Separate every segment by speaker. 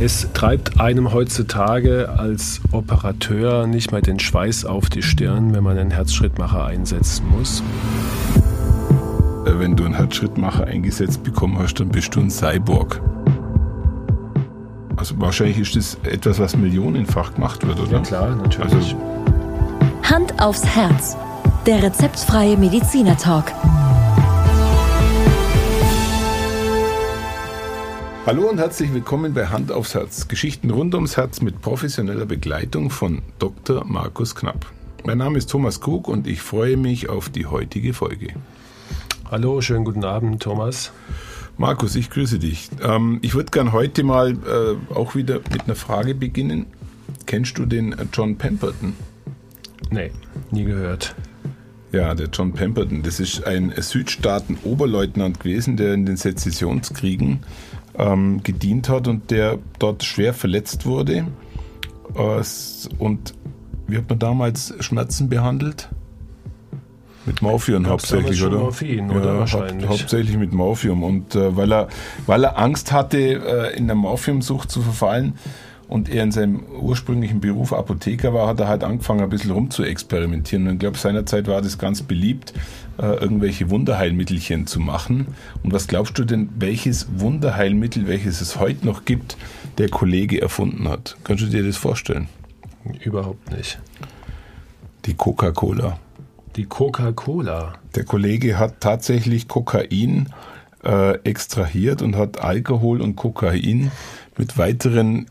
Speaker 1: Es treibt einem heutzutage als Operateur nicht mehr den Schweiß auf die Stirn, wenn man einen Herzschrittmacher einsetzen muss.
Speaker 2: Äh, wenn du einen Herzschrittmacher eingesetzt bekommen hast, dann bist du ein Cyborg. Also wahrscheinlich ist das etwas, was millionenfach gemacht wird, oder?
Speaker 1: Ja klar, natürlich. Also
Speaker 3: Hand aufs Herz. Der rezeptfreie Mediziner
Speaker 2: Hallo und herzlich willkommen bei Hand aufs Herz. Geschichten rund ums Herz mit professioneller Begleitung von Dr. Markus Knapp. Mein Name ist Thomas Krug und ich freue mich auf die heutige Folge.
Speaker 1: Hallo, schönen guten Abend, Thomas.
Speaker 2: Markus, ich grüße dich. Ähm, ich würde gern heute mal äh, auch wieder mit einer Frage beginnen. Kennst du den John Pemberton?
Speaker 1: Nee, nie gehört.
Speaker 2: Ja, der John Pemberton, das ist ein Südstaaten-Oberleutnant gewesen, der in den Sezessionskriegen ähm, gedient hat und der dort schwer verletzt wurde. Äh, und wie hat man damals Schmerzen behandelt? Mit Morphium hauptsächlich, oder?
Speaker 1: Morphin, oder ja, wahrscheinlich.
Speaker 2: Haupt, hauptsächlich mit Morphium. Und äh, weil, er, weil er Angst hatte, äh, in der Morphiumsucht zu verfallen und er in seinem ursprünglichen Beruf Apotheker war, hat er halt angefangen, ein bisschen rum zu experimentieren. Und ich glaube, seinerzeit war das ganz beliebt, äh, irgendwelche Wunderheilmittelchen zu machen. Und was glaubst du denn, welches Wunderheilmittel, welches es heute noch gibt, der Kollege erfunden hat? Kannst du dir das vorstellen?
Speaker 1: Überhaupt nicht.
Speaker 2: Die Coca-Cola.
Speaker 1: Die Coca-Cola.
Speaker 2: Der Kollege hat tatsächlich Kokain äh, extrahiert und hat Alkohol und Kokain mit weiteren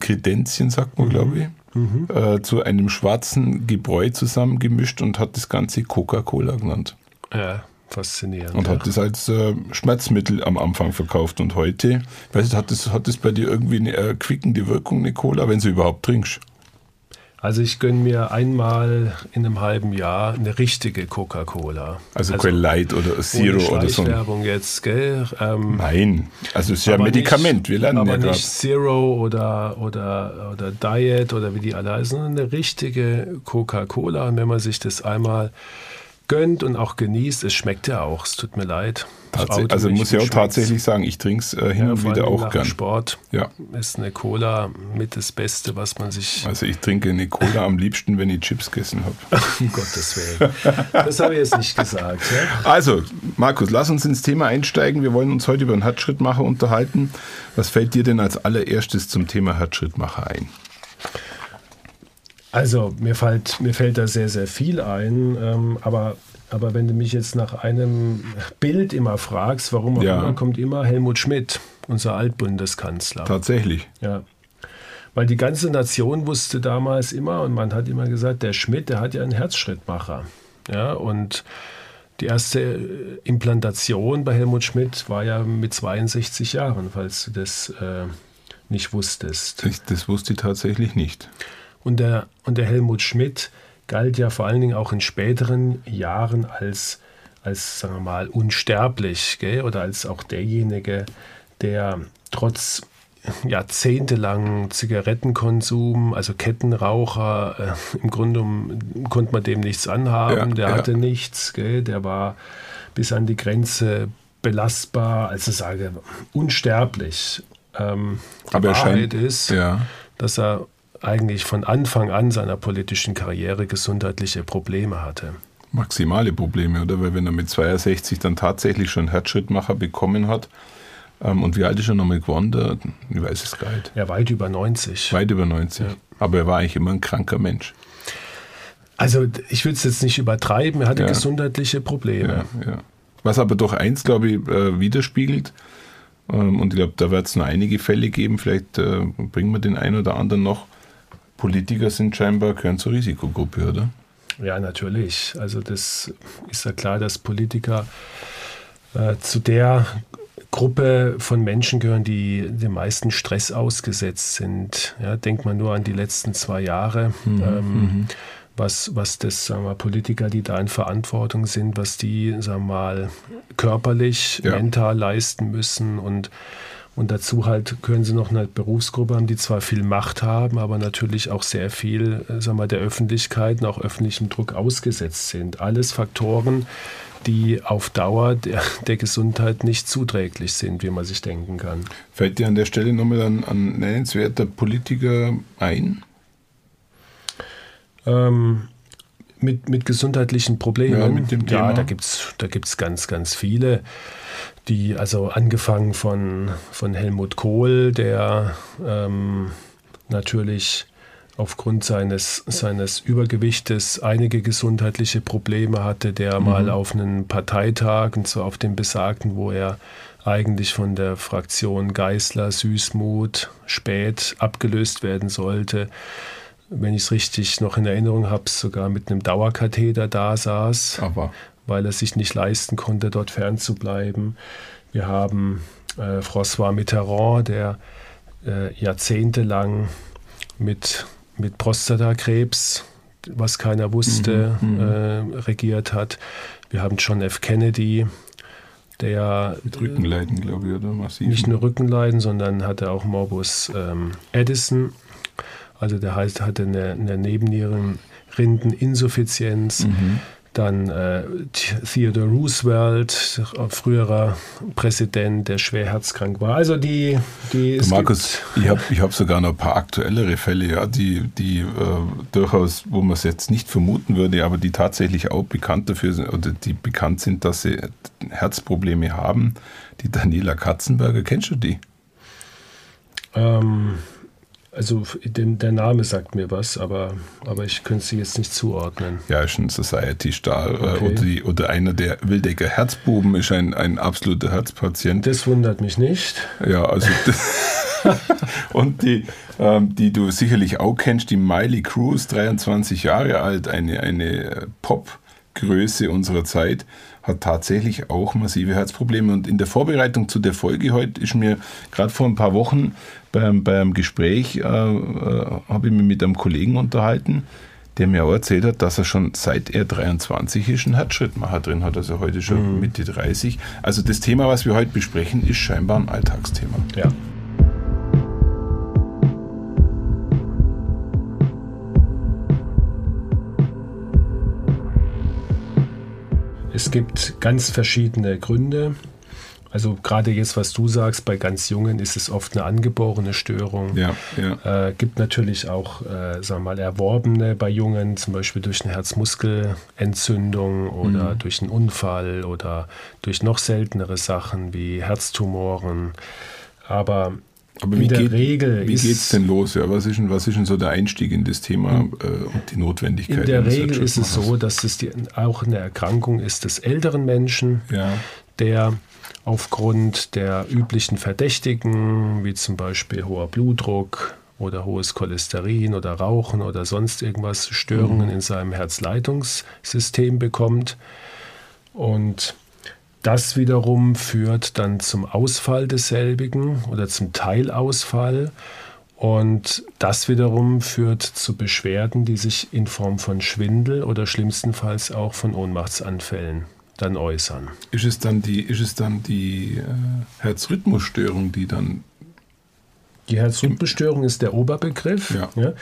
Speaker 2: Inkredenzien, sagt man, mhm. glaube ich, mhm. äh, zu einem schwarzen Gebräu zusammengemischt und hat das Ganze Coca-Cola genannt.
Speaker 1: Ja, faszinierend.
Speaker 2: Und
Speaker 1: ja.
Speaker 2: hat das als äh, Schmerzmittel am Anfang verkauft. Und heute, weißt du, hat das, hat das bei dir irgendwie eine erquickende Wirkung, eine Cola, wenn du überhaupt trinkst?
Speaker 1: Also ich gönne mir einmal in einem halben Jahr eine richtige Coca-Cola.
Speaker 2: Also, also kein Light oder Zero oder so.
Speaker 1: Werbung jetzt, gell?
Speaker 2: Ähm, Nein, also es ist ja ein Medikament.
Speaker 1: Nicht,
Speaker 2: Wir lernen
Speaker 1: aber
Speaker 2: ja
Speaker 1: nicht Zero oder, oder, oder Diet oder wie die alle heißen, sondern eine richtige Coca-Cola. Und wenn man sich das einmal gönnt und auch genießt, es schmeckt ja auch, es tut mir leid.
Speaker 2: Tatsächlich, also muss ich auch tatsächlich sagen, ich trinke es äh, hin ja, und wieder auch gern.
Speaker 1: Sport ja. ist eine Cola mit das Beste, was man sich.
Speaker 2: Also ich trinke eine Cola am liebsten, wenn ich Chips gegessen habe.
Speaker 1: um Gottes Willen. Das habe ich jetzt nicht gesagt. Ja?
Speaker 2: Also, Markus, lass uns ins Thema einsteigen. Wir wollen uns heute über einen Herzschrittmacher unterhalten. Was fällt dir denn als allererstes zum Thema Herzschrittmacher ein?
Speaker 1: Also mir fällt, mir fällt da sehr, sehr viel ein, ähm, aber, aber wenn du mich jetzt nach einem Bild immer fragst, warum auch ja. immer, kommt immer Helmut Schmidt, unser Altbundeskanzler.
Speaker 2: Tatsächlich.
Speaker 1: Ja. Weil die ganze Nation wusste damals immer und man hat immer gesagt, der Schmidt, der hat ja einen Herzschrittmacher. Ja, und die erste Implantation bei Helmut Schmidt war ja mit 62 Jahren, falls du das äh, nicht wusstest.
Speaker 2: Ich, das wusste ich tatsächlich nicht.
Speaker 1: Und der, und der Helmut Schmidt galt ja vor allen Dingen auch in späteren Jahren als, als sagen wir mal, unsterblich gell? oder als auch derjenige, der trotz jahrzehntelangen Zigarettenkonsum, also Kettenraucher, äh, im Grunde um, konnte man dem nichts anhaben, ja, der ja. hatte nichts, gell? der war bis an die Grenze belastbar, also sage unsterblich. Ähm,
Speaker 2: die Aber Wahrheit scheint,
Speaker 1: ist, ja. dass er eigentlich von Anfang an seiner politischen Karriere gesundheitliche Probleme hatte.
Speaker 2: Maximale Probleme, oder? Weil wenn er mit 62 dann tatsächlich schon Herzschrittmacher bekommen hat, ähm, und wie alt ist er nochmal geworden? Ich weiß es gar nicht.
Speaker 1: Ja, weit über 90.
Speaker 2: Weit über 90. Ja. Aber er war eigentlich immer ein kranker Mensch.
Speaker 1: Also ich will es jetzt nicht übertreiben, er hatte ja. gesundheitliche Probleme.
Speaker 2: Ja, ja. Was aber doch eins, glaube ich, äh, widerspiegelt, ähm, und ich glaube, da wird es noch einige Fälle geben, vielleicht äh, bringen wir den einen oder anderen noch, Politiker sind scheinbar, gehören zur Risikogruppe, oder?
Speaker 1: Ja, natürlich. Also das ist ja klar, dass Politiker äh, zu der Gruppe von Menschen gehören, die dem meisten Stress ausgesetzt sind. Ja, denkt man nur an die letzten zwei Jahre. Mhm, ähm, mhm. was, was das, sagen wir, Politiker, die da in Verantwortung sind, was die, sagen wir mal, körperlich, ja. mental leisten müssen und Und dazu halt können sie noch eine Berufsgruppe haben, die zwar viel Macht haben, aber natürlich auch sehr viel äh, sagen wir, der Öffentlichkeit und auch öffentlichem Druck ausgesetzt sind. Alles Faktoren, die auf Dauer der, der Gesundheit nicht zuträglich sind, wie man sich denken kann.
Speaker 2: Fällt dir an der Stelle nochmal ein, ein nennenswerter Politiker ein?
Speaker 1: Ähm, mit, mit gesundheitlichen Problemen.
Speaker 2: Ja, mit dem Thema.
Speaker 1: ja da gibt es da gibt's ganz, ganz viele. Die, also angefangen von, von Helmut Kohl, der ähm, natürlich aufgrund seines, seines Übergewichtes einige gesundheitliche Probleme hatte, der mhm. mal auf einen Parteitag, und zwar auf dem besagten, wo er eigentlich von der Fraktion Geißler, Süßmut, Spät abgelöst werden sollte, wenn ich es richtig noch in Erinnerung habe, sogar mit einem Dauerkatheter da saß,
Speaker 2: Aber.
Speaker 1: weil er sich nicht leisten konnte, dort fernzubleiben. Wir haben äh, François Mitterrand, der äh, jahrzehntelang mit, mit Prostatakrebs, was keiner wusste, mhm, mhm. äh, regiert hat. Wir haben John F. Kennedy, der
Speaker 2: mit Rückenleiden, glaube ich, oder
Speaker 1: massiv. Nicht nur Rückenleiden, sondern hatte auch Morbus ähm, Edison also der heißt, hatte eine, eine Nebenniereninsuffizienz. Mhm. Dann äh, Theodore Roosevelt, früherer Präsident, der schwer herzkrank war. Also die, die
Speaker 2: Markus, ich habe ich hab sogar noch ein paar aktuellere Fälle, ja, die, die äh, durchaus, wo man es jetzt nicht vermuten würde, aber die tatsächlich auch bekannt dafür sind oder die bekannt sind, dass sie Herzprobleme haben. Die Daniela Katzenberger, kennst du die?
Speaker 1: Ähm, also den, der Name sagt mir was, aber, aber ich könnte sie jetzt nicht zuordnen.
Speaker 2: Ja, ist ein Society-Star äh, okay. oder, die, oder einer der Wildecker Herzbuben ist ein, ein absoluter Herzpatient.
Speaker 1: Das wundert mich nicht.
Speaker 2: Ja, also und die, ähm, die du sicherlich auch kennst, die Miley Cruz, 23 Jahre alt, eine, eine Pop-Größe unserer Zeit hat tatsächlich auch massive Herzprobleme. Und in der Vorbereitung zu der Folge heute ist mir gerade vor ein paar Wochen beim, beim Gespräch, äh, äh, habe ich mich mit einem Kollegen unterhalten, der mir auch erzählt hat, dass er schon seit er 23 ist, einen Herzschrittmacher drin hat, also heute schon mhm. Mitte 30. Also das Thema, was wir heute besprechen, ist scheinbar ein Alltagsthema.
Speaker 1: Ja. Es gibt ganz verschiedene Gründe. Also gerade jetzt, was du sagst, bei ganz Jungen ist es oft eine angeborene Störung.
Speaker 2: Ja, ja.
Speaker 1: Äh, gibt natürlich auch, äh, sagen wir mal, erworbene bei Jungen, zum Beispiel durch eine Herzmuskelentzündung oder mhm. durch einen Unfall oder durch noch seltenere Sachen wie Herztumoren. Aber
Speaker 2: aber wie, geht, Regel wie es denn los? Ja, was, ist denn, was ist denn so der Einstieg in das Thema äh, und die Notwendigkeit?
Speaker 1: In der Regel ist es so, dass es die, auch eine Erkrankung ist des älteren Menschen,
Speaker 2: ja.
Speaker 1: der aufgrund der üblichen Verdächtigen, wie zum Beispiel hoher Blutdruck oder hohes Cholesterin oder Rauchen oder sonst irgendwas, Störungen mhm. in seinem Herzleitungssystem bekommt. Und das wiederum führt dann zum Ausfall desselbigen oder zum Teilausfall. Und das wiederum führt zu Beschwerden, die sich in Form von Schwindel oder schlimmstenfalls auch von Ohnmachtsanfällen dann äußern.
Speaker 2: Ist es dann die, ist es dann die äh, Herzrhythmusstörung, die dann.
Speaker 1: Die Herzrhythmusstörung ist der Oberbegriff.
Speaker 2: Ja.
Speaker 1: Ja.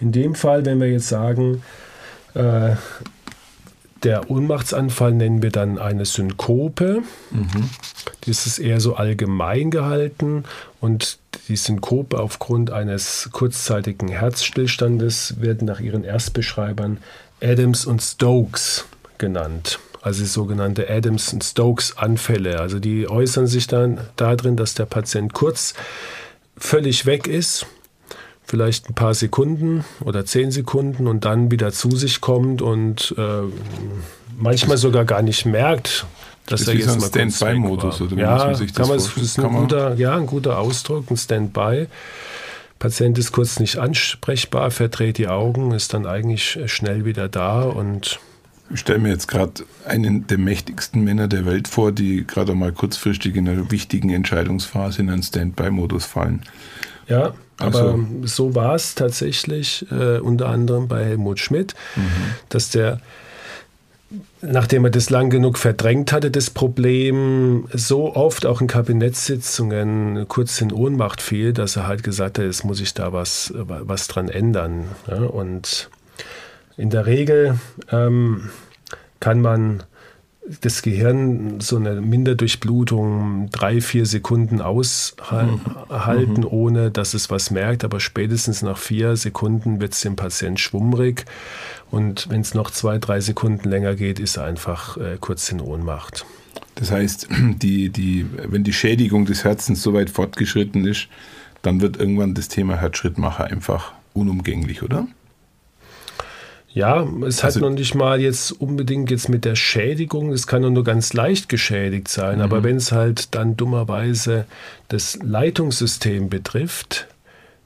Speaker 1: In dem Fall, wenn wir jetzt sagen, äh, der Ohnmachtsanfall nennen wir dann eine Synkope. Mhm. Das ist eher so allgemein gehalten und die Synkope aufgrund eines kurzzeitigen Herzstillstandes werden nach ihren Erstbeschreibern Adams und Stokes genannt. Also sogenannte Adams und Stokes Anfälle. Also die äußern sich dann darin, dass der Patient kurz völlig weg ist vielleicht ein paar Sekunden oder zehn Sekunden und dann wieder zu sich kommt und äh, manchmal sogar gar nicht merkt, dass
Speaker 2: das
Speaker 1: er jetzt
Speaker 2: so mal Standby-Modus
Speaker 1: oder ja, muss man sich das kann man, das ist ein guter, ja, ein guter Ausdruck, ein Standby. Patient ist kurz nicht ansprechbar, verdreht die Augen, ist dann eigentlich schnell wieder da und
Speaker 2: ich stelle mir jetzt gerade einen der mächtigsten Männer der Welt vor, die gerade mal kurzfristig in einer wichtigen Entscheidungsphase in einen Standby-Modus fallen.
Speaker 1: Ja, aber so, so war es tatsächlich äh, unter anderem bei Helmut Schmidt, mhm. dass der nachdem er das lang genug verdrängt hatte, das Problem, so oft auch in Kabinettssitzungen kurz in Ohnmacht fiel, dass er halt gesagt hat, jetzt muss ich da was, was dran ändern. Ja, und in der Regel ähm, kann man das Gehirn so eine Minderdurchblutung drei, vier Sekunden aushalten, mhm. ohne dass es was merkt. Aber spätestens nach vier Sekunden wird es dem Patient schwummrig. Und wenn es noch zwei, drei Sekunden länger geht, ist er einfach äh, kurz in Ohnmacht.
Speaker 2: Das heißt, die, die, wenn die Schädigung des Herzens so weit fortgeschritten ist, dann wird irgendwann das Thema Herzschrittmacher einfach unumgänglich, oder?
Speaker 1: Ja, es also, hat noch nicht mal jetzt unbedingt jetzt mit der Schädigung, es kann nur ganz leicht geschädigt sein, mhm. aber wenn es halt dann dummerweise das Leitungssystem betrifft,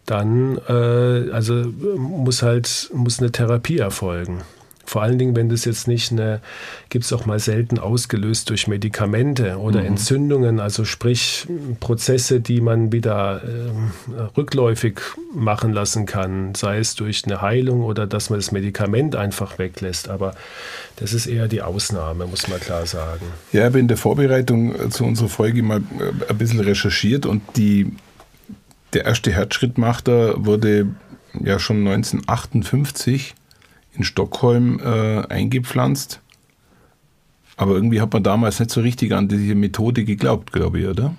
Speaker 1: dann äh, also muss halt muss eine Therapie erfolgen. Vor allen Dingen, wenn das jetzt nicht eine, gibt es auch mal selten ausgelöst durch Medikamente oder mhm. Entzündungen, also sprich Prozesse, die man wieder äh, rückläufig machen lassen kann, sei es durch eine Heilung oder dass man das Medikament einfach weglässt. Aber das ist eher die Ausnahme, muss man klar sagen.
Speaker 2: Ja, ich habe in der Vorbereitung zu unserer Folge mal äh, ein bisschen recherchiert und die, der erste Herzschrittmacher wurde ja schon 1958 in Stockholm äh, eingepflanzt. Aber irgendwie hat man damals nicht so richtig an diese Methode geglaubt, glaube ich, oder?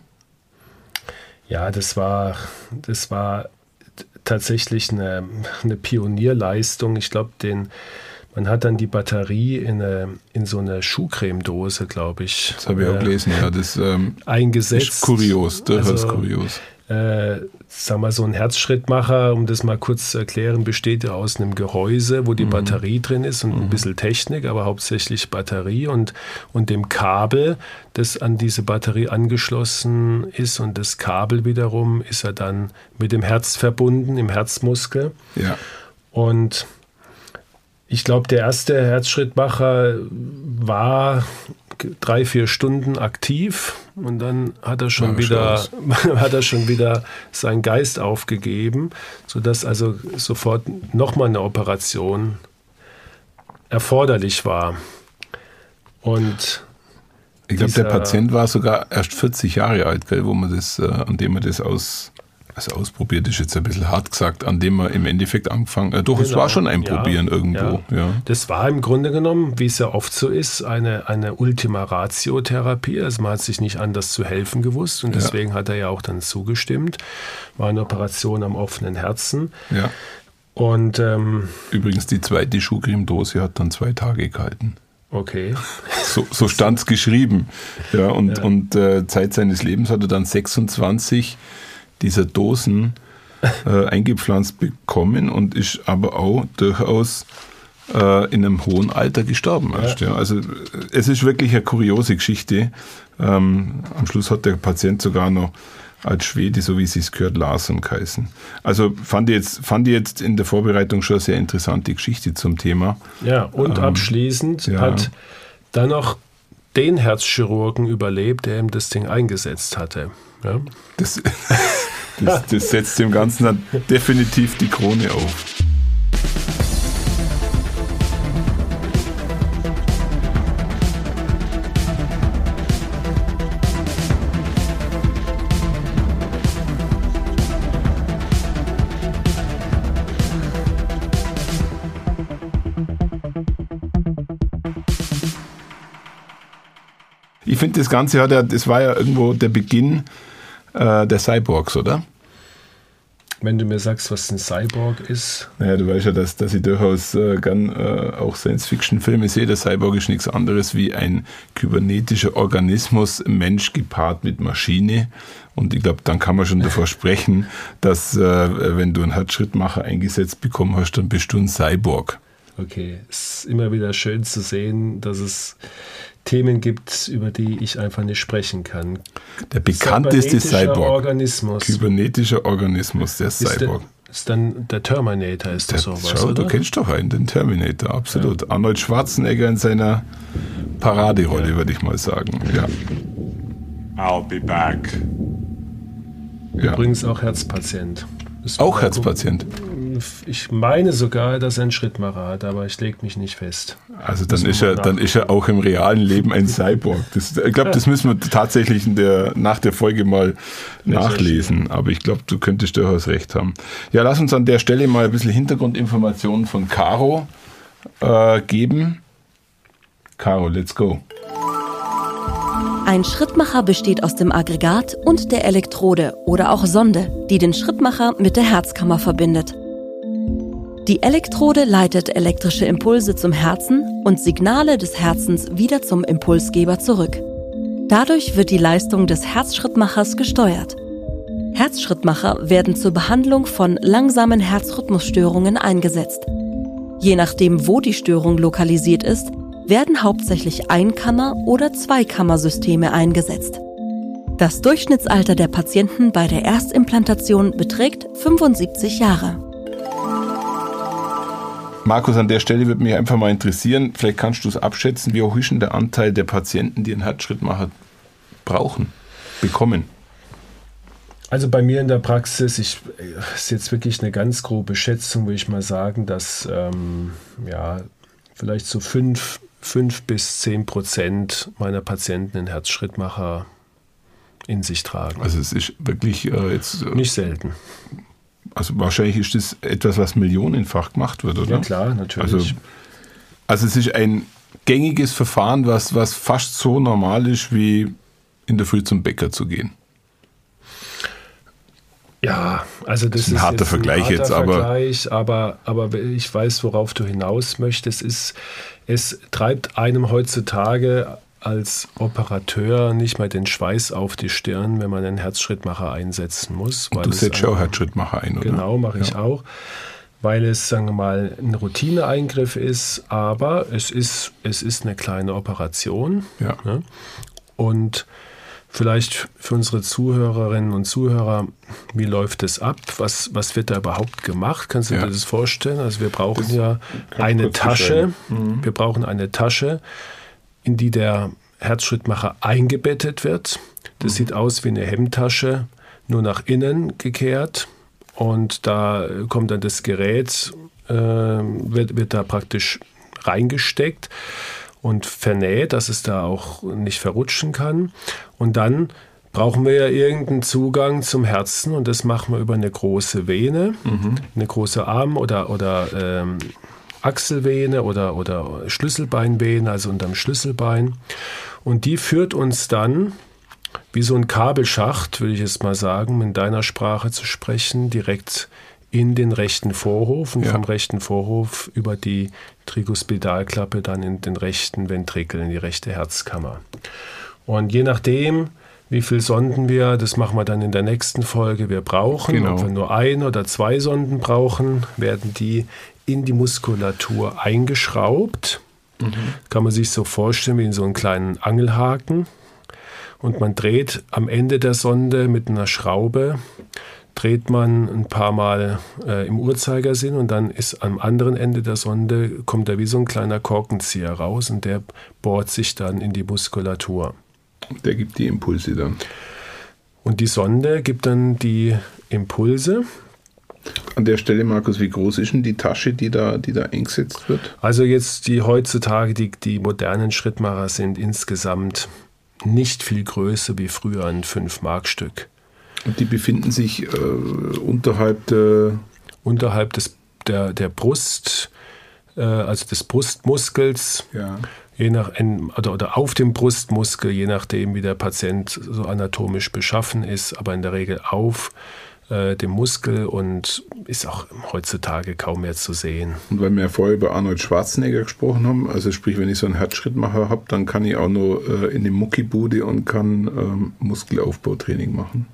Speaker 1: Ja, das war, das war tatsächlich eine, eine Pionierleistung. Ich glaube, den, man hat dann die Batterie in, eine, in so eine Schuhcremedose, glaube ich.
Speaker 2: Das habe ich auch äh, gelesen, ja. Das
Speaker 1: ähm, eingesetzt.
Speaker 2: ist kurios, durchaus also, kurios
Speaker 1: äh, sag mal, so ein Herzschrittmacher, um das mal kurz zu erklären, besteht ja aus einem Gehäuse, wo die mhm. Batterie drin ist und mhm. ein bisschen Technik, aber hauptsächlich Batterie und, und dem Kabel, das an diese Batterie angeschlossen ist. Und das Kabel wiederum ist ja dann mit dem Herz verbunden, im Herzmuskel.
Speaker 2: Ja.
Speaker 1: Und ich glaube, der erste Herzschrittmacher war drei, vier Stunden aktiv und dann hat er schon ja, wieder, hat er schon wieder seinen Geist aufgegeben, sodass also sofort nochmal eine Operation erforderlich war. Und
Speaker 2: ich glaube, der Patient war sogar erst 40 Jahre alt, gell, wo man das, äh, an dem man das aus also ausprobiert ist jetzt ein bisschen hart gesagt, an dem wir im Endeffekt angefangen, äh, doch, genau. es war schon ein Probieren ja, irgendwo. Ja. ja.
Speaker 1: Das war im Grunde genommen, wie es ja oft so ist, eine, eine Ultima Ratio-Therapie. Also man hat sich nicht anders zu helfen gewusst und deswegen ja. hat er ja auch dann zugestimmt. War eine Operation am offenen Herzen.
Speaker 2: Ja.
Speaker 1: Und ähm,
Speaker 2: übrigens die zweite Schuhcremedose hat dann zwei Tage gehalten.
Speaker 1: Okay.
Speaker 2: So, so stand es geschrieben. Ja, und, ja. und äh, Zeit seines Lebens hat er dann 26 dieser Dosen äh, eingepflanzt bekommen und ist aber auch durchaus äh, in einem hohen Alter gestorben erst. Ja. Also es ist wirklich eine kuriose Geschichte. Ähm, am Schluss hat der Patient sogar noch als Schwede, so wie sie es gehört, Larsen geheißen. Also fand ich, jetzt, fand ich jetzt in der Vorbereitung schon eine sehr interessante Geschichte zum Thema.
Speaker 1: Ja, und ähm, abschließend ja. hat dann noch den Herzchirurgen überlebt, der ihm das Ding eingesetzt hatte. Ja?
Speaker 2: Das, das, das setzt dem Ganzen dann definitiv die Krone auf. Ich finde, das Ganze hat ja, das war ja irgendwo der Beginn äh, der Cyborgs, oder?
Speaker 1: Wenn du mir sagst, was ein Cyborg ist.
Speaker 2: Naja, du weißt ja, dass, dass ich durchaus äh, gern äh, auch Science-Fiction-Filme sehe. Der Cyborg ist nichts anderes wie ein kybernetischer Organismus, Mensch gepaart mit Maschine. Und ich glaube, dann kann man schon davor sprechen, dass äh, wenn du einen Herzschrittmacher eingesetzt bekommen hast, dann bist du ein Cyborg.
Speaker 1: Okay, es ist immer wieder schön zu sehen, dass es Themen gibt, über die ich einfach nicht sprechen kann.
Speaker 2: Der bekannteste Cyborg.
Speaker 1: Organismus.
Speaker 2: Kybernetischer Organismus, der Cyborg.
Speaker 1: Ist dann der Terminator, ist das sowas,
Speaker 2: schau,
Speaker 1: oder?
Speaker 2: Du kennst doch einen, den Terminator, absolut. Ja. Arnold Schwarzenegger in seiner Paraderolle, ja. würde ich mal sagen. Ja.
Speaker 4: I'll be back.
Speaker 1: Übrigens auch Herzpatient.
Speaker 2: Auch Herzpatient?
Speaker 1: Ich meine sogar, dass er einen Schrittmacher hat, aber ich lege mich nicht fest.
Speaker 2: Also dann ist, er, dann ist er auch im realen Leben ein Cyborg. Das, ich glaube, das müssen wir tatsächlich in der, nach der Folge mal nachlesen. Aber ich glaube, du könntest durchaus recht haben. Ja, lass uns an der Stelle mal ein bisschen Hintergrundinformationen von Caro äh, geben. Caro, let's go.
Speaker 3: Ein Schrittmacher besteht aus dem Aggregat und der Elektrode oder auch Sonde, die den Schrittmacher mit der Herzkammer verbindet. Die Elektrode leitet elektrische Impulse zum Herzen und Signale des Herzens wieder zum Impulsgeber zurück. Dadurch wird die Leistung des Herzschrittmachers gesteuert. Herzschrittmacher werden zur Behandlung von langsamen Herzrhythmusstörungen eingesetzt. Je nachdem, wo die Störung lokalisiert ist, werden hauptsächlich Einkammer- oder Zweikammersysteme eingesetzt. Das Durchschnittsalter der Patienten bei der Erstimplantation beträgt 75 Jahre.
Speaker 2: Markus, an der Stelle würde mich einfach mal interessieren, vielleicht kannst du es abschätzen, wie hoch ist denn der Anteil der Patienten, die einen Herzschrittmacher brauchen, bekommen?
Speaker 1: Also bei mir in der Praxis, ich ist jetzt wirklich eine ganz grobe Schätzung, würde ich mal sagen, dass ähm, ja vielleicht so fünf fünf bis zehn Prozent meiner Patienten einen Herzschrittmacher in sich tragen.
Speaker 2: Also es ist wirklich äh, jetzt...
Speaker 1: Äh, Nicht selten.
Speaker 2: Also wahrscheinlich ist das etwas, was millionenfach gemacht wird, oder?
Speaker 1: Ja klar, natürlich.
Speaker 2: Also, also es ist ein gängiges Verfahren, was, was fast so normal ist, wie in der Früh zum Bäcker zu gehen.
Speaker 1: Ja, also das, das ist
Speaker 2: ein harter Vergleich
Speaker 1: ein harter
Speaker 2: jetzt,
Speaker 1: Vergleich, aber, aber ich weiß, worauf du hinaus möchtest. Es, es treibt einem heutzutage als Operateur nicht mal den Schweiß auf die Stirn, wenn man einen Herzschrittmacher einsetzen muss.
Speaker 2: du setzt auch Herzschrittmacher ein,
Speaker 1: oder? Genau, mache ich ja. auch. Weil es, sagen wir mal, ein Routineeingriff ist, aber es ist, es ist eine kleine Operation.
Speaker 2: Ja. Ne?
Speaker 1: Und Vielleicht für unsere Zuhörerinnen und Zuhörer, wie läuft es ab? Was, was wird da überhaupt gemacht? Kannst du ja. dir das vorstellen? Also wir brauchen das ja eine Tasche. Mhm. Wir brauchen eine Tasche, in die der Herzschrittmacher eingebettet wird. Das mhm. sieht aus wie eine Hemdtasche, nur nach innen gekehrt. Und da kommt dann das Gerät, äh, wird, wird da praktisch reingesteckt und vernäht, dass es da auch nicht verrutschen kann. Und dann brauchen wir ja irgendeinen Zugang zum Herzen und das machen wir über eine große Vene, mhm. eine große Arm- oder, oder ähm, Achselvene oder, oder Schlüsselbeinvene, also unterm Schlüsselbein. Und die führt uns dann wie so ein Kabelschacht, würde ich jetzt mal sagen, in deiner Sprache zu sprechen, direkt in den rechten Vorhof und ja. vom rechten Vorhof über die Triguspidalklappe dann in den rechten Ventrikel, in die rechte Herzkammer. Und je nachdem, wie viele Sonden wir, das machen wir dann in der nächsten Folge, wir brauchen, genau. ob wir nur ein oder zwei Sonden brauchen, werden die in die Muskulatur eingeschraubt. Mhm. Kann man sich so vorstellen wie in so einen kleinen Angelhaken. Und man dreht am Ende der Sonde mit einer Schraube dreht man ein paar Mal äh, im Uhrzeigersinn und dann ist am anderen Ende der Sonde, kommt da wie so ein kleiner Korkenzieher raus und der bohrt sich dann in die Muskulatur.
Speaker 2: Der gibt die Impulse dann.
Speaker 1: Und die Sonde gibt dann die Impulse.
Speaker 2: An der Stelle, Markus, wie groß ist denn die Tasche, die da, die da eingesetzt wird?
Speaker 1: Also jetzt die heutzutage, die, die modernen Schrittmacher sind insgesamt nicht viel größer wie früher ein 5-Mark-Stück.
Speaker 2: Und die befinden sich äh, unterhalb der.
Speaker 1: Unterhalb des, der, der Brust, äh, also des Brustmuskels.
Speaker 2: Ja.
Speaker 1: Je nach, oder, oder auf dem Brustmuskel, je nachdem, wie der Patient so anatomisch beschaffen ist, aber in der Regel auf äh, dem Muskel und ist auch heutzutage kaum mehr zu sehen.
Speaker 2: Und weil wir ja vorher über Arnold Schwarzenegger gesprochen haben, also sprich, wenn ich so einen Herzschrittmacher habe, dann kann ich auch nur äh, in die Muckibude und kann ähm, Muskelaufbautraining machen.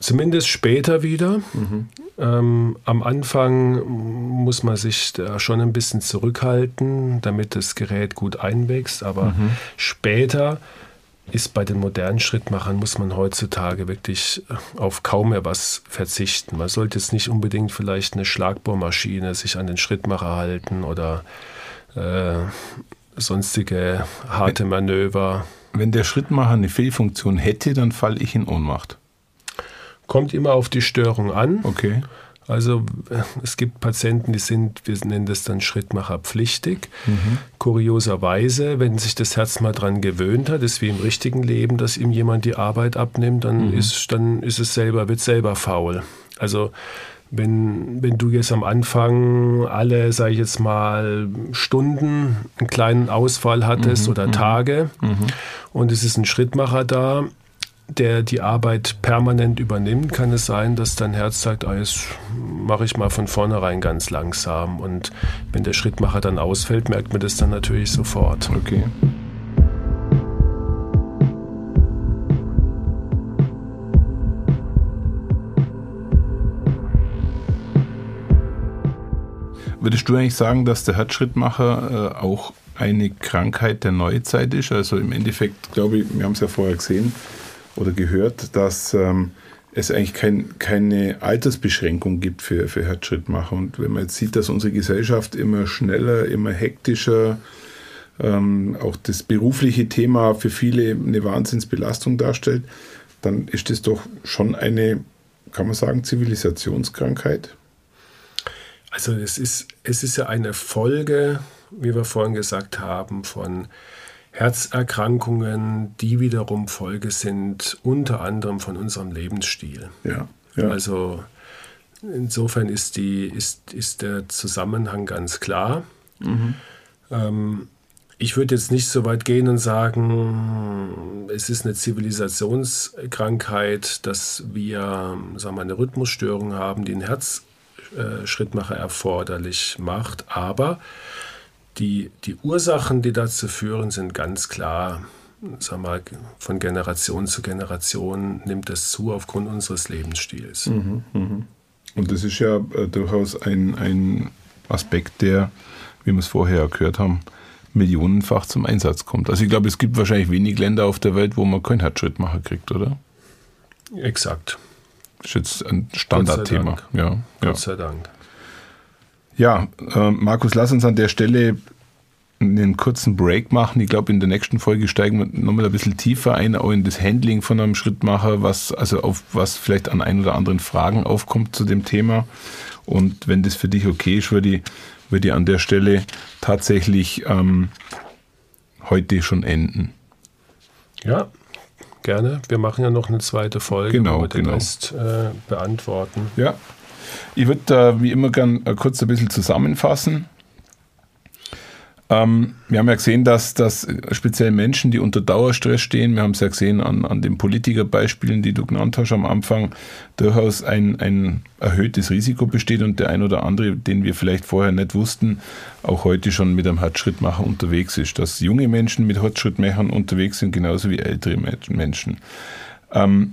Speaker 1: Zumindest später wieder. Mhm. Ähm, am Anfang muss man sich da schon ein bisschen zurückhalten, damit das Gerät gut einwächst. Aber mhm. später ist bei den modernen Schrittmachern, muss man heutzutage wirklich auf kaum mehr was verzichten. Man sollte jetzt nicht unbedingt vielleicht eine Schlagbohrmaschine sich an den Schrittmacher halten oder äh, sonstige harte Manöver.
Speaker 2: Wenn der Schrittmacher eine Fehlfunktion hätte, dann falle ich in Ohnmacht.
Speaker 1: Kommt immer auf die Störung an.
Speaker 2: Okay.
Speaker 1: Also äh, es gibt Patienten, die sind, wir nennen das dann Schrittmacherpflichtig. Mhm. Kurioserweise, wenn sich das Herz mal dran gewöhnt hat, ist wie im richtigen Leben, dass ihm jemand die Arbeit abnimmt, dann, mhm. ist, dann ist es selber, wird selber faul. Also wenn, wenn du jetzt am Anfang alle, sage ich jetzt mal, Stunden einen kleinen Ausfall hattest mhm, oder mhm. Tage mhm. und es ist ein Schrittmacher da, der die Arbeit permanent übernimmt, kann es sein, dass dein Herz sagt, ah, jetzt mache ich mal von vornherein ganz langsam. Und wenn der Schrittmacher dann ausfällt, merkt man das dann natürlich sofort.
Speaker 2: Okay. Würdest du eigentlich sagen, dass der Herzschrittmacher äh, auch eine Krankheit der Neuzeit ist? Also im Endeffekt, glaube ich, wir haben es ja vorher gesehen oder gehört, dass ähm, es eigentlich kein, keine Altersbeschränkung gibt für, für Herzschrittmacher. Und wenn man jetzt sieht, dass unsere Gesellschaft immer schneller, immer hektischer, ähm, auch das berufliche Thema für viele eine Wahnsinnsbelastung darstellt, dann ist das doch schon eine, kann man sagen, Zivilisationskrankheit.
Speaker 1: Also es ist, es ist ja eine Folge, wie wir vorhin gesagt haben, von Herzerkrankungen, die wiederum Folge sind unter anderem von unserem Lebensstil.
Speaker 2: Ja, ja.
Speaker 1: Also insofern ist, die, ist, ist der Zusammenhang ganz klar. Mhm. Ähm, ich würde jetzt nicht so weit gehen und sagen, es ist eine Zivilisationskrankheit, dass wir sagen wir, eine Rhythmusstörung haben, die einen Herzschrittmacher erforderlich macht. Aber die, die Ursachen, die dazu führen, sind ganz klar. Sag mal, von Generation zu Generation nimmt das zu aufgrund unseres Lebensstils. Mhm,
Speaker 2: mh. Und das ist ja äh, durchaus ein, ein Aspekt, der, wie wir es vorher gehört haben, millionenfach zum Einsatz kommt. Also ich glaube, es gibt wahrscheinlich wenig Länder auf der Welt, wo man keinen Herzschrittmacher kriegt, oder?
Speaker 1: Exakt.
Speaker 2: Das ist jetzt ein Standardthema.
Speaker 1: Gott sei Dank. Ja, Gott sei Dank.
Speaker 2: Ja, äh, Markus, lass uns an der Stelle einen kurzen Break machen. Ich glaube, in der nächsten Folge steigen wir nochmal ein bisschen tiefer ein, auch in das Handling von einem Schrittmacher, was, also auf was vielleicht an ein oder anderen Fragen aufkommt zu dem Thema. Und wenn das für dich okay ist, würde ich, würde ich an der Stelle tatsächlich ähm, heute schon enden.
Speaker 1: Ja, gerne. Wir machen ja noch eine zweite Folge,
Speaker 2: genau,
Speaker 1: wo wir
Speaker 2: den genau.
Speaker 1: Rest äh, beantworten.
Speaker 2: Ja, ich würde äh, wie immer gern äh, kurz ein bisschen zusammenfassen. Ähm, wir haben ja gesehen, dass, dass speziell Menschen, die unter Dauerstress stehen, wir haben es ja gesehen an, an den Politikerbeispielen, die du genannt hast am Anfang, durchaus ein, ein erhöhtes Risiko besteht und der ein oder andere, den wir vielleicht vorher nicht wussten, auch heute schon mit einem Herzschrittmacher unterwegs ist. Dass junge Menschen mit Herzschrittmachern unterwegs sind, genauso wie ältere Menschen. Ähm,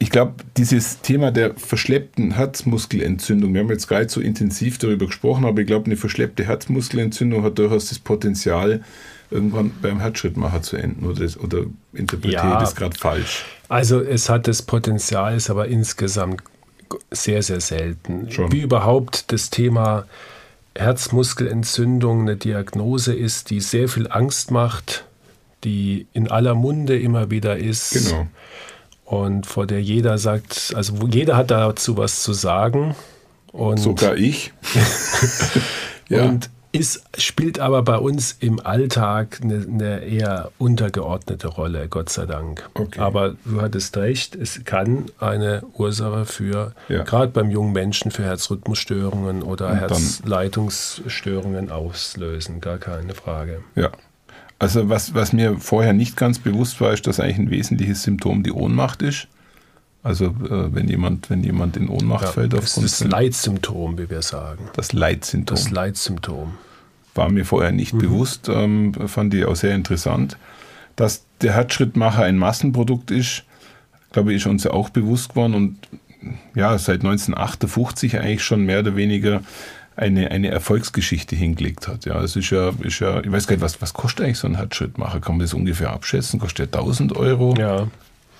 Speaker 2: ich glaube, dieses Thema der verschleppten Herzmuskelentzündung, wir haben jetzt gar nicht so intensiv darüber gesprochen, aber ich glaube, eine verschleppte Herzmuskelentzündung hat durchaus das Potenzial, irgendwann beim Herzschrittmacher zu enden. Oder, oder interpretiere ja, ich das gerade falsch?
Speaker 1: Also es hat das Potenzial, ist aber insgesamt sehr, sehr selten.
Speaker 2: Schon.
Speaker 1: Wie überhaupt das Thema Herzmuskelentzündung eine Diagnose ist, die sehr viel Angst macht, die in aller Munde immer wieder ist.
Speaker 2: Genau
Speaker 1: und vor der jeder sagt, also jeder hat dazu was zu sagen. Und
Speaker 2: Sogar ich.
Speaker 1: ja. Und ist, spielt aber bei uns im Alltag eine, eine eher untergeordnete Rolle, Gott sei Dank.
Speaker 2: Okay.
Speaker 1: Aber du hattest recht, es kann eine Ursache für, ja. gerade beim jungen Menschen, für Herzrhythmusstörungen oder Herzleitungsstörungen auslösen, gar keine Frage.
Speaker 2: Ja, also was, was mir vorher nicht ganz bewusst war, ist, dass eigentlich ein wesentliches Symptom die Ohnmacht ist. Also äh, wenn jemand, wenn jemand in Ohnmacht ja, fällt.
Speaker 1: Das ist das Leitsymptom, wie wir sagen.
Speaker 2: Das Leitsymptom.
Speaker 1: Das Leitsymptom.
Speaker 2: War mir vorher nicht mhm. bewusst, ähm, fand ich auch sehr interessant. Dass der Herzschrittmacher ein Massenprodukt ist, glaube ich, ist uns ja auch bewusst geworden und ja, seit 1958 eigentlich schon mehr oder weniger eine, eine Erfolgsgeschichte hingelegt hat. Ja, es ist ja, ist ja, ich weiß gar nicht, was, was kostet eigentlich so ein Herzschrittmacher? Kann man das ungefähr abschätzen? Kostet der 1000 Euro?
Speaker 1: Ja.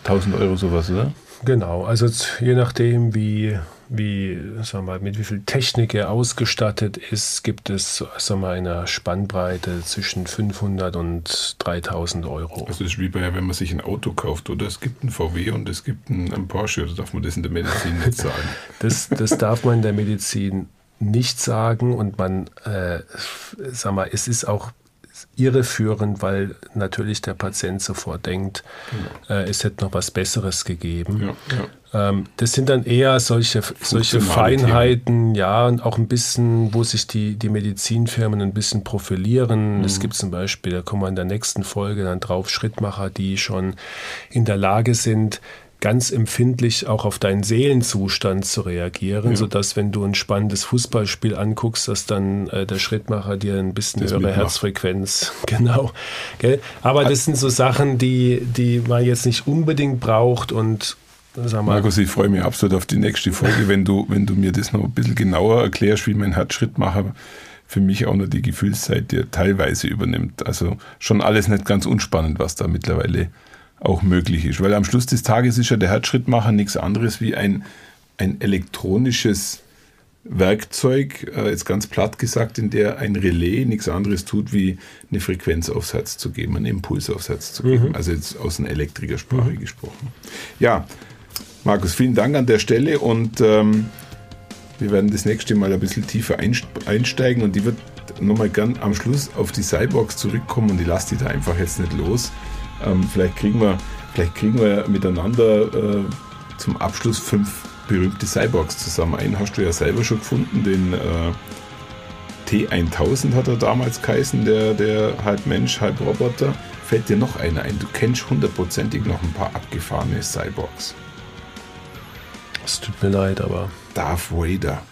Speaker 2: 1000 Euro sowas, oder?
Speaker 1: Genau, also je nachdem, wie, wie, sag mal, mit wie viel Technik er ausgestattet ist, gibt es, sag mal, eine Spannbreite zwischen 500 und 3000 Euro.
Speaker 2: Also das ist wie bei, wenn man sich ein Auto kauft, oder? Es gibt ein VW und es gibt ein, ein Porsche, oder darf man das in der Medizin nicht sagen?
Speaker 1: Das, das darf man in der Medizin nicht sagen und man, äh, sag mal, es ist auch irreführend, weil natürlich der Patient sofort denkt, genau. äh, es hätte noch was Besseres gegeben. Ja, ja. Ähm, das sind dann eher solche, solche Feinheiten, ja, und auch ein bisschen, wo sich die, die Medizinfirmen ein bisschen profilieren. Mhm. Es gibt zum Beispiel, da kommen wir in der nächsten Folge dann drauf, Schrittmacher, die schon in der Lage sind, ganz empfindlich auch auf deinen Seelenzustand zu reagieren, ja. sodass wenn du ein spannendes Fußballspiel anguckst, dass dann äh, der Schrittmacher dir ein bisschen das höhere mitmacht. Herzfrequenz, genau. Gell? Aber das sind so Sachen, die, die man jetzt nicht unbedingt braucht und.
Speaker 2: Markus, ich freue mich absolut auf die nächste Folge, wenn du, wenn du mir das noch ein bisschen genauer erklärst, wie mein Herzschrittmacher für mich auch noch die Gefühlszeit dir teilweise übernimmt. Also schon alles nicht ganz unspannend, was da mittlerweile auch möglich ist. Weil am Schluss des Tages ist ja der Herzschrittmacher nichts anderes wie ein, ein elektronisches Werkzeug, äh, jetzt ganz platt gesagt, in der ein Relais nichts anderes tut, wie eine Frequenzaufsatz zu geben, einen Impulsaufsatz zu geben. Mhm. Also jetzt aus einer Elektrikersprache mhm. gesprochen. Ja, Markus, vielen Dank an der Stelle und ähm, wir werden das nächste Mal ein bisschen tiefer einsteigen und die wird nochmal gern am Schluss auf die Cyborgs zurückkommen und die lasse die da einfach jetzt nicht los. Ähm, vielleicht, kriegen wir, vielleicht kriegen wir miteinander äh, zum Abschluss fünf berühmte Cyborgs zusammen. Einen hast du ja selber schon gefunden, den äh, T1000 hat er damals geheißen, der, der halb Mensch, halb Roboter. Fällt dir noch einer ein? Du kennst hundertprozentig noch ein paar abgefahrene Cyborgs.
Speaker 1: Es tut mir leid, aber.
Speaker 2: Darth Vader.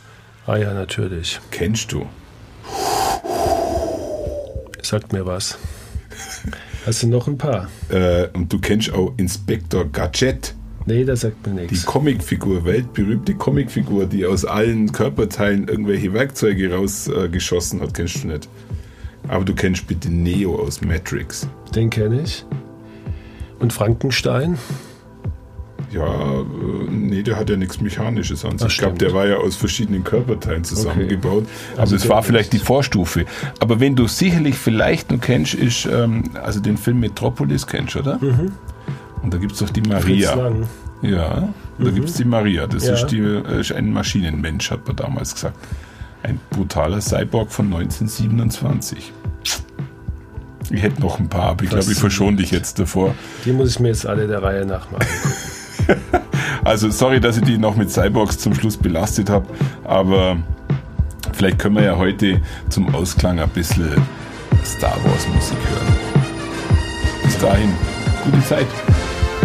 Speaker 1: Ah ja, natürlich.
Speaker 2: Kennst du?
Speaker 1: Sagt mir was. Hast du noch ein paar?
Speaker 2: Äh, und du kennst auch Inspektor Gadget.
Speaker 1: Nee, das sagt mir nichts.
Speaker 2: Die Comicfigur, weltberühmte Comicfigur, die aus allen Körperteilen irgendwelche Werkzeuge rausgeschossen äh, hat, kennst du nicht. Aber du kennst bitte Neo aus Matrix.
Speaker 1: Den kenne ich. Und Frankenstein?
Speaker 2: Ja, äh, nee, der hat ja nichts Mechanisches an sich. Ich glaube, der war ja aus verschiedenen Körperteilen zusammengebaut. Okay. Also das war vielleicht die Vorstufe. Aber wenn du sicherlich vielleicht noch kennst, ist, ähm, also den Film Metropolis kennst, oder? Mhm. Und da gibt es doch die Maria. Ja, mhm. da gibt es die Maria. Das ja. ist, die, äh, ist ein Maschinenmensch, hat man damals gesagt. Ein brutaler Cyborg von 1927. Ich hätte noch ein paar, aber ich glaube, ich verschone dich jetzt davor.
Speaker 1: Die muss ich mir jetzt alle der Reihe nach machen.
Speaker 2: also sorry, dass ich die noch mit Cyborgs zum Schluss belastet habe, aber vielleicht können wir ja heute zum Ausklang ein bisschen Star Wars Musik hören. Bis dahin, gute Zeit.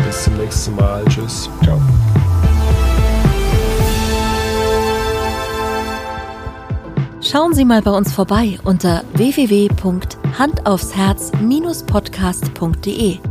Speaker 1: Bis zum nächsten Mal. Tschüss. Ciao.
Speaker 3: Schauen Sie mal bei uns vorbei unter www.handaufsherz-podcast.de